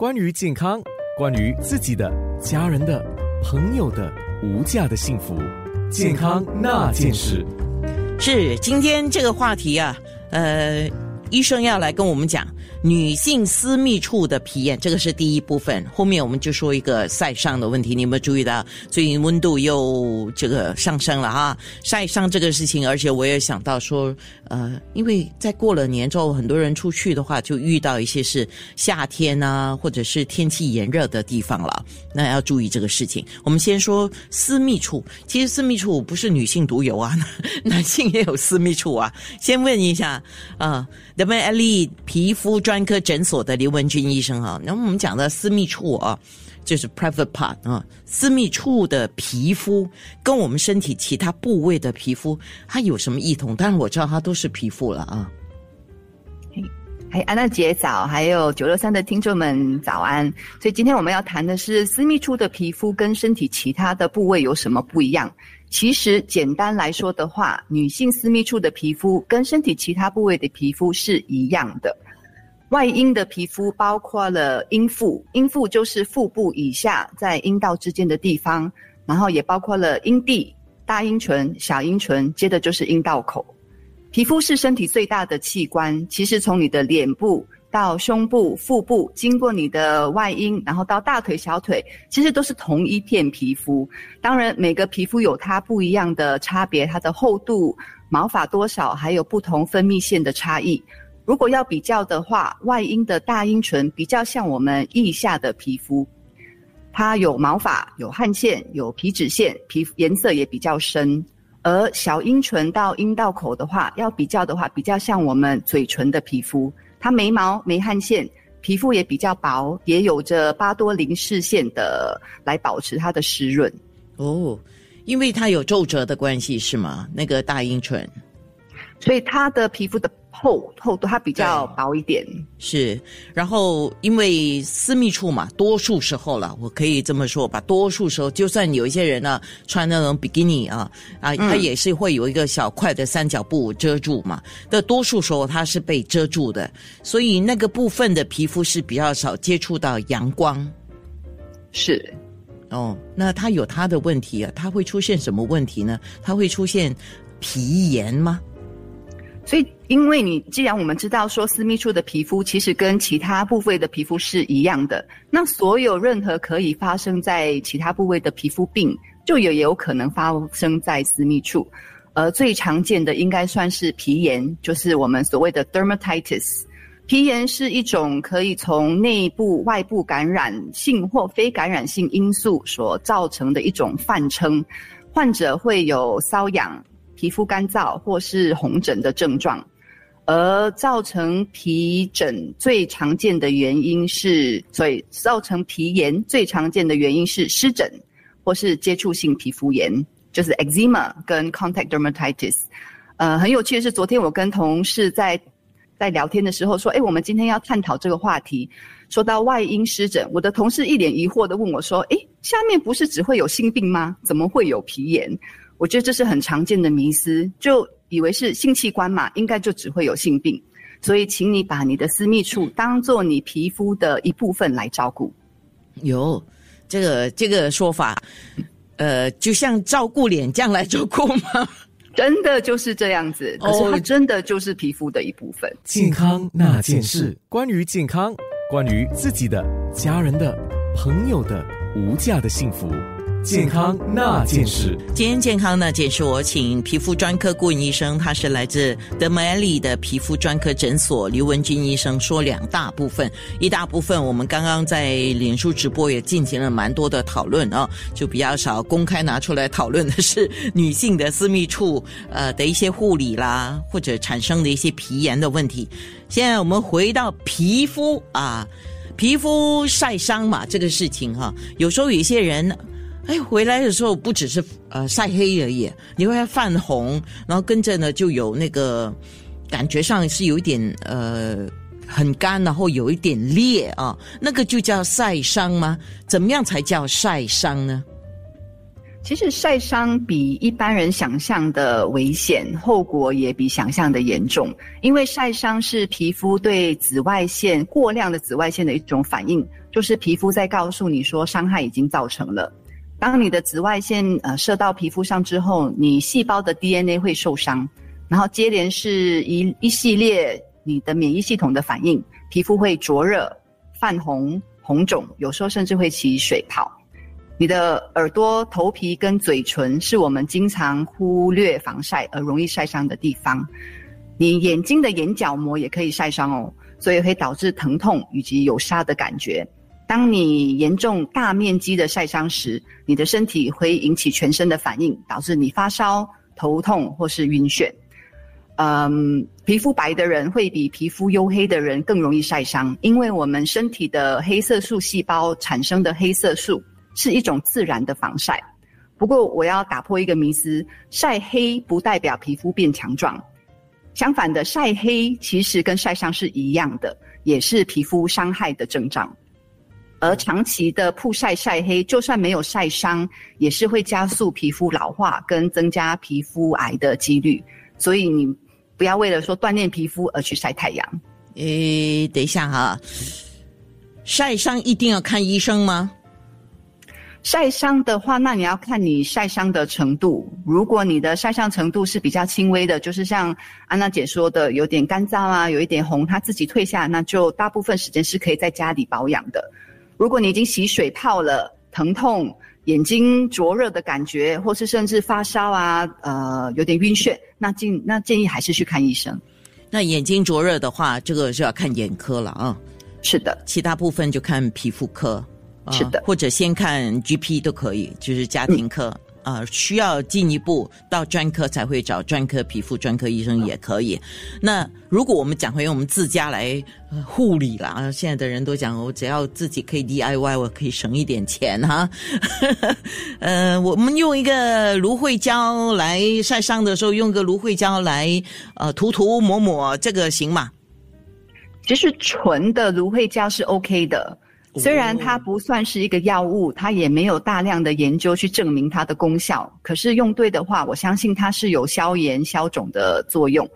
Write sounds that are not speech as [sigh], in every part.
关于健康，关于自己的、家人的、朋友的无价的幸福，健康那件事。是今天这个话题啊，呃，医生要来跟我们讲。女性私密处的皮炎，这个是第一部分。后面我们就说一个晒伤的问题。你有没有注意到最近温度又这个上升了哈？晒伤这个事情，而且我也想到说，呃，因为在过了年之后，很多人出去的话，就遇到一些是夏天啊，或者是天气炎热的地方了，那要注意这个事情。我们先说私密处，其实私密处不是女性独有啊，男性也有私密处啊。先问一下啊。W L E 皮肤专科诊所的刘文君医生哈，那我们讲的私密处啊，就是 private part 啊，私密处的皮肤跟我们身体其他部位的皮肤，它有什么异同？当然我知道它都是皮肤了啊。嘿，安娜姐早，还有九六三的听众们早安。所以今天我们要谈的是私密处的皮肤跟身体其他的部位有什么不一样？其实简单来说的话，女性私密处的皮肤跟身体其他部位的皮肤是一样的。外阴的皮肤包括了阴腹，阴腹就是腹部以下在阴道之间的地方，然后也包括了阴蒂、大阴唇、小阴唇，接着就是阴道口。皮肤是身体最大的器官，其实从你的脸部。到胸部、腹部，经过你的外阴，然后到大腿、小腿，其实都是同一片皮肤。当然，每个皮肤有它不一样的差别，它的厚度、毛发多少，还有不同分泌腺的差异。如果要比较的话，外阴的大阴唇比较像我们腋下的皮肤，它有毛发、有汗腺、有皮脂腺，皮肤颜色也比较深。而小阴唇到阴道口的话，要比较的话，比较像我们嘴唇的皮肤。它没毛没汗腺，皮肤也比较薄，也有着巴多林氏线的来保持它的湿润。哦，因为它有皱褶的关系是吗？那个大阴唇，所以它的皮肤的。厚厚度它比较薄一点，是。然后因为私密处嘛，多数时候了，我可以这么说吧，多数时候，就算有一些人呢穿那种比基尼啊啊，他也是会有一个小块的三角布遮住嘛。但多数时候它是被遮住的，所以那个部分的皮肤是比较少接触到阳光。是。哦，那它有它的问题啊，它会出现什么问题呢？它会出现皮炎吗？所以，因为你既然我们知道说私密处的皮肤其实跟其他部位的皮肤是一样的，那所有任何可以发生在其他部位的皮肤病，就也有可能发生在私密处。而最常见的应该算是皮炎，就是我们所谓的 dermatitis。皮炎是一种可以从内部、外部感染性或非感染性因素所造成的一种泛称，患者会有瘙痒。皮肤干燥或是红疹的症状，而造成皮疹最常见的原因是，所以造成皮炎最常见的原因是湿疹或是接触性皮肤炎，就是 eczema 跟 contact dermatitis。呃，很有趣的是，昨天我跟同事在在聊天的时候说，哎，我们今天要探讨这个话题，说到外阴湿疹，我的同事一脸疑惑的问我说，哎，下面不是只会有性病吗？怎么会有皮炎？我觉得这是很常见的迷思，就以为是性器官嘛，应该就只会有性病，所以请你把你的私密处当做你皮肤的一部分来照顾。有这个这个说法，呃，就像照顾脸这样来照顾吗？[laughs] 真的就是这样子，可是它真的就是皮肤的一部分。健康那件事，关于健康，关于自己的、家人的、朋友的无价的幸福。健康那件事，今天健康那件事，我请皮肤专科顾问医生，他是来自德美利的皮肤专科诊所刘文军医生，说两大部分，一大部分我们刚刚在脸书直播也进行了蛮多的讨论啊，就比较少公开拿出来讨论的是女性的私密处呃的一些护理啦，或者产生的一些皮炎的问题。现在我们回到皮肤啊，皮肤晒伤嘛这个事情哈，有时候有一些人。哎，回来的时候不只是呃晒黑而已，你会泛红，然后跟着呢就有那个感觉上是有一点呃很干，然后有一点裂啊，那个就叫晒伤吗？怎么样才叫晒伤呢？其实晒伤比一般人想象的危险，后果也比想象的严重。因为晒伤是皮肤对紫外线过量的紫外线的一种反应，就是皮肤在告诉你说伤害已经造成了。当你的紫外线呃射到皮肤上之后，你细胞的 DNA 会受伤，然后接连是一一系列你的免疫系统的反应，皮肤会灼热、泛红、红肿，有时候甚至会起水泡。你的耳朵、头皮跟嘴唇是我们经常忽略防晒而容易晒伤的地方。你眼睛的眼角膜也可以晒伤哦，所以会导致疼痛以及有沙的感觉。当你严重大面积的晒伤时，你的身体会引起全身的反应，导致你发烧、头痛或是晕眩。嗯，皮肤白的人会比皮肤黝黑的人更容易晒伤，因为我们身体的黑色素细胞产生的黑色素。是一种自然的防晒，不过我要打破一个迷思：晒黑不代表皮肤变强壮，相反的，晒黑其实跟晒伤是一样的，也是皮肤伤害的症状。而长期的曝晒晒黑，就算没有晒伤，也是会加速皮肤老化跟增加皮肤癌的几率。所以你不要为了说锻炼皮肤而去晒太阳。诶，等一下哈，晒伤一定要看医生吗？晒伤的话，那你要看你晒伤的程度。如果你的晒伤程度是比较轻微的，就是像安娜姐说的，有点干燥啊，有一点红，它自己退下，那就大部分时间是可以在家里保养的。如果你已经洗水泡了，疼痛、眼睛灼热的感觉，或是甚至发烧啊，呃，有点晕眩，那建那建议还是去看医生。那眼睛灼热的话，这个就要看眼科了啊。是的，其他部分就看皮肤科。是的，或者先看 GP 都可以，就是家庭科啊，需要进一步到专科才会找专科皮肤专科医生也可以。那如果我们讲回我们自家来护理了啊，现在的人都讲我只要自己可以 DIY，我可以省一点钱哈。[laughs] 呃，我们用一个芦荟胶来晒伤的时候，用个芦荟胶来呃涂涂抹抹，这个行吗？其实纯的芦荟胶是 OK 的。虽然它不算是一个药物，它也没有大量的研究去证明它的功效。可是用对的话，我相信它是有消炎消肿的作用。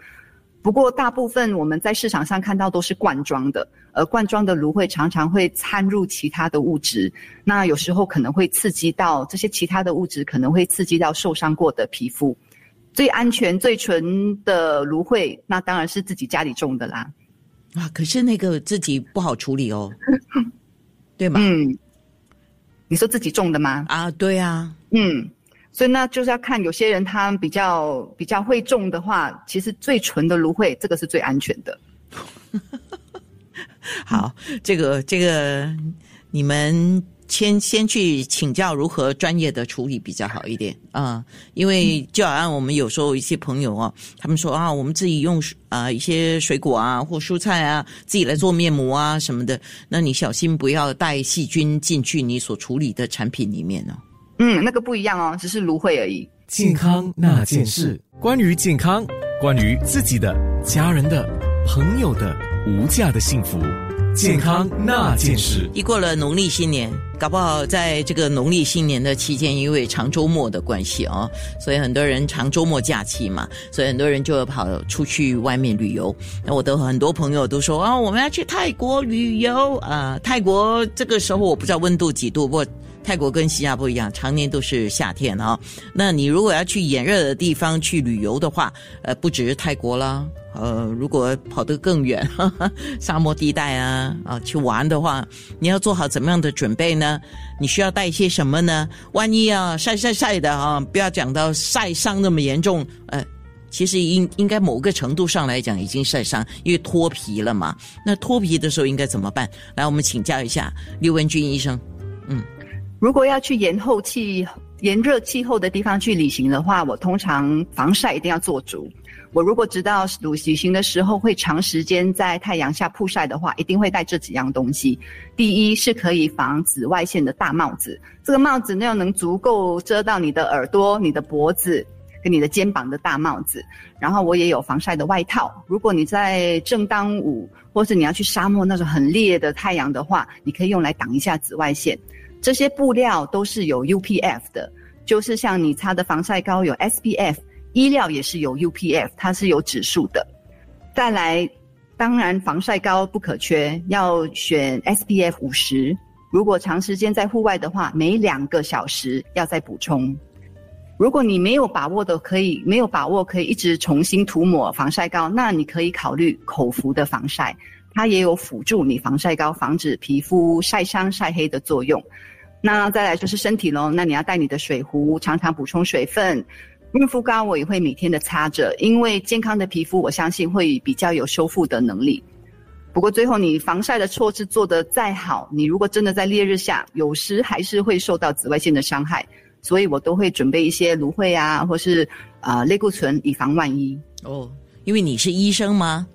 不过大部分我们在市场上看到都是罐装的，而罐装的芦荟常常会掺入其他的物质，那有时候可能会刺激到这些其他的物质，可能会刺激到受伤过的皮肤。最安全、最纯的芦荟，那当然是自己家里种的啦。啊，可是那个自己不好处理哦。[laughs] 对吗？嗯，你说自己种的吗？啊，对啊，嗯，所以那就是要看有些人他比较比较会种的话，其实最纯的芦荟这个是最安全的。[laughs] 好，这个这个你们。先先去请教如何专业的处理比较好一点啊，因为就好像我们有时候一些朋友啊，他们说啊，我们自己用啊一些水果啊或蔬菜啊，自己来做面膜啊什么的，那你小心不要带细菌进去你所处理的产品里面哦。嗯，那个不一样哦，只是芦荟而已。健康那件事，关于健康，关于自己的、家人的、朋友的无价的幸福。健康那件事，一过了农历新年，搞不好在这个农历新年的期间，因为长周末的关系哦，所以很多人长周末假期嘛，所以很多人就跑出去外面旅游。那我的很多朋友都说啊，我们要去泰国旅游啊。泰国这个时候我不知道温度几度，不过泰国跟新加坡一样，常年都是夏天啊。那你如果要去炎热的地方去旅游的话，呃，不只是泰国啦。呃，如果跑得更远，哈 [laughs] 哈沙漠地带啊啊去玩的话，你要做好怎么样的准备呢？你需要带一些什么呢？万一啊晒晒晒的啊，不要讲到晒伤那么严重，呃，其实应应该某个程度上来讲已经晒伤，因为脱皮了嘛。那脱皮的时候应该怎么办？来，我们请教一下刘文军医生。嗯，如果要去延后气炎热气候的地方去旅行的话，我通常防晒一定要做足。我如果知道旅行的时候会长时间在太阳下曝晒的话，一定会带这几样东西。第一是可以防紫外线的大帽子，这个帽子要能足够遮到你的耳朵、你的脖子跟你的肩膀的大帽子。然后我也有防晒的外套，如果你在正当午或是你要去沙漠那种很烈的太阳的话，你可以用来挡一下紫外线。这些布料都是有 UPF 的。就是像你擦的防晒膏有 SPF，衣料也是有 UPF，它是有指数的。再来，当然防晒膏不可缺，要选 SPF 五十。如果长时间在户外的话，每两个小时要再补充。如果你没有把握的，可以没有把握可以一直重新涂抹防晒膏，那你可以考虑口服的防晒，它也有辅助你防晒膏防止皮肤晒伤晒黑的作用。那再来就是身体喽，那你要带你的水壶，常常补充水分。润肤膏我也会每天的擦着，因为健康的皮肤，我相信会比较有修复的能力。不过最后，你防晒的措施做得再好，你如果真的在烈日下，有时还是会受到紫外线的伤害，所以我都会准备一些芦荟啊，或是啊类固醇，以防万一。哦，因为你是医生吗？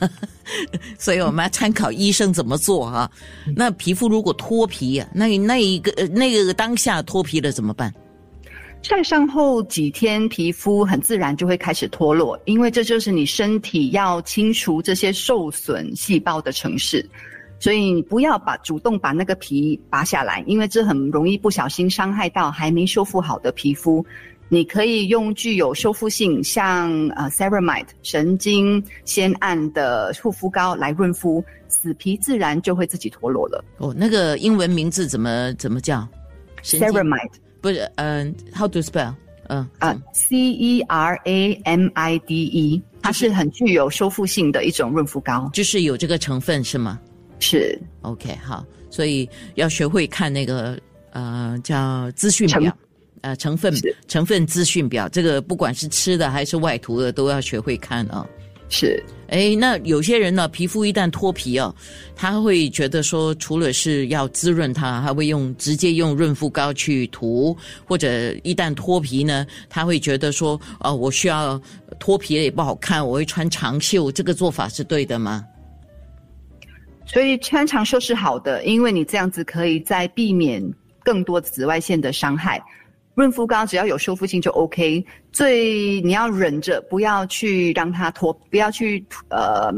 [laughs] 所以我们要参考医生怎么做哈。那皮肤如果脱皮啊，那那一个那个当下脱皮了怎么办？晒伤后几天，皮肤很自然就会开始脱落，因为这就是你身体要清除这些受损细胞的城市。所以你不要把主动把那个皮拔下来，因为这很容易不小心伤害到还没修复好的皮肤。你可以用具有修复性，像呃 ceramide 神经酰胺的护肤膏来润肤，死皮自然就会自己脱落了。哦，那个英文名字怎么怎么叫？ceramide。不是，嗯，How to spell？嗯啊，C E R A M I D E，它是很具有修复性的一种润肤膏，就是有这个成分是吗？是，OK，好，所以要学会看那个呃叫资讯表，呃成分成分资讯表，这个不管是吃的还是外涂的都要学会看啊。是，哎，那有些人呢，皮肤一旦脱皮哦，他会觉得说，除了是要滋润它，还会用直接用润肤膏去涂，或者一旦脱皮呢，他会觉得说，哦，我需要脱皮了也不好看，我会穿长袖，这个做法是对的吗？所以穿长袖是好的，因为你这样子可以在避免更多紫外线的伤害。润肤膏只要有修复性就 OK，最你要忍着，不要去让它脱，不要去呃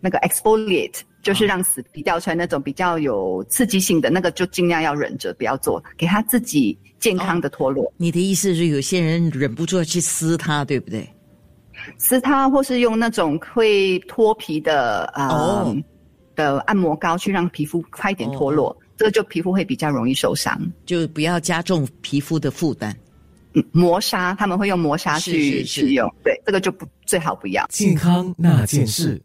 那个 exfoliate，就是让死皮掉出来那种比较有刺激性的那个，就尽量要忍着不要做，给它自己健康的脱落。你的意思是有些人忍不住要去撕它，对不对？撕它，或是用那种会脱皮的呃的按摩膏去让皮肤快点脱落。这个就皮肤会比较容易受伤，就不要加重皮肤的负担。嗯，磨砂他们会用磨砂去使用，对，这个就不最好不要。健康那件事。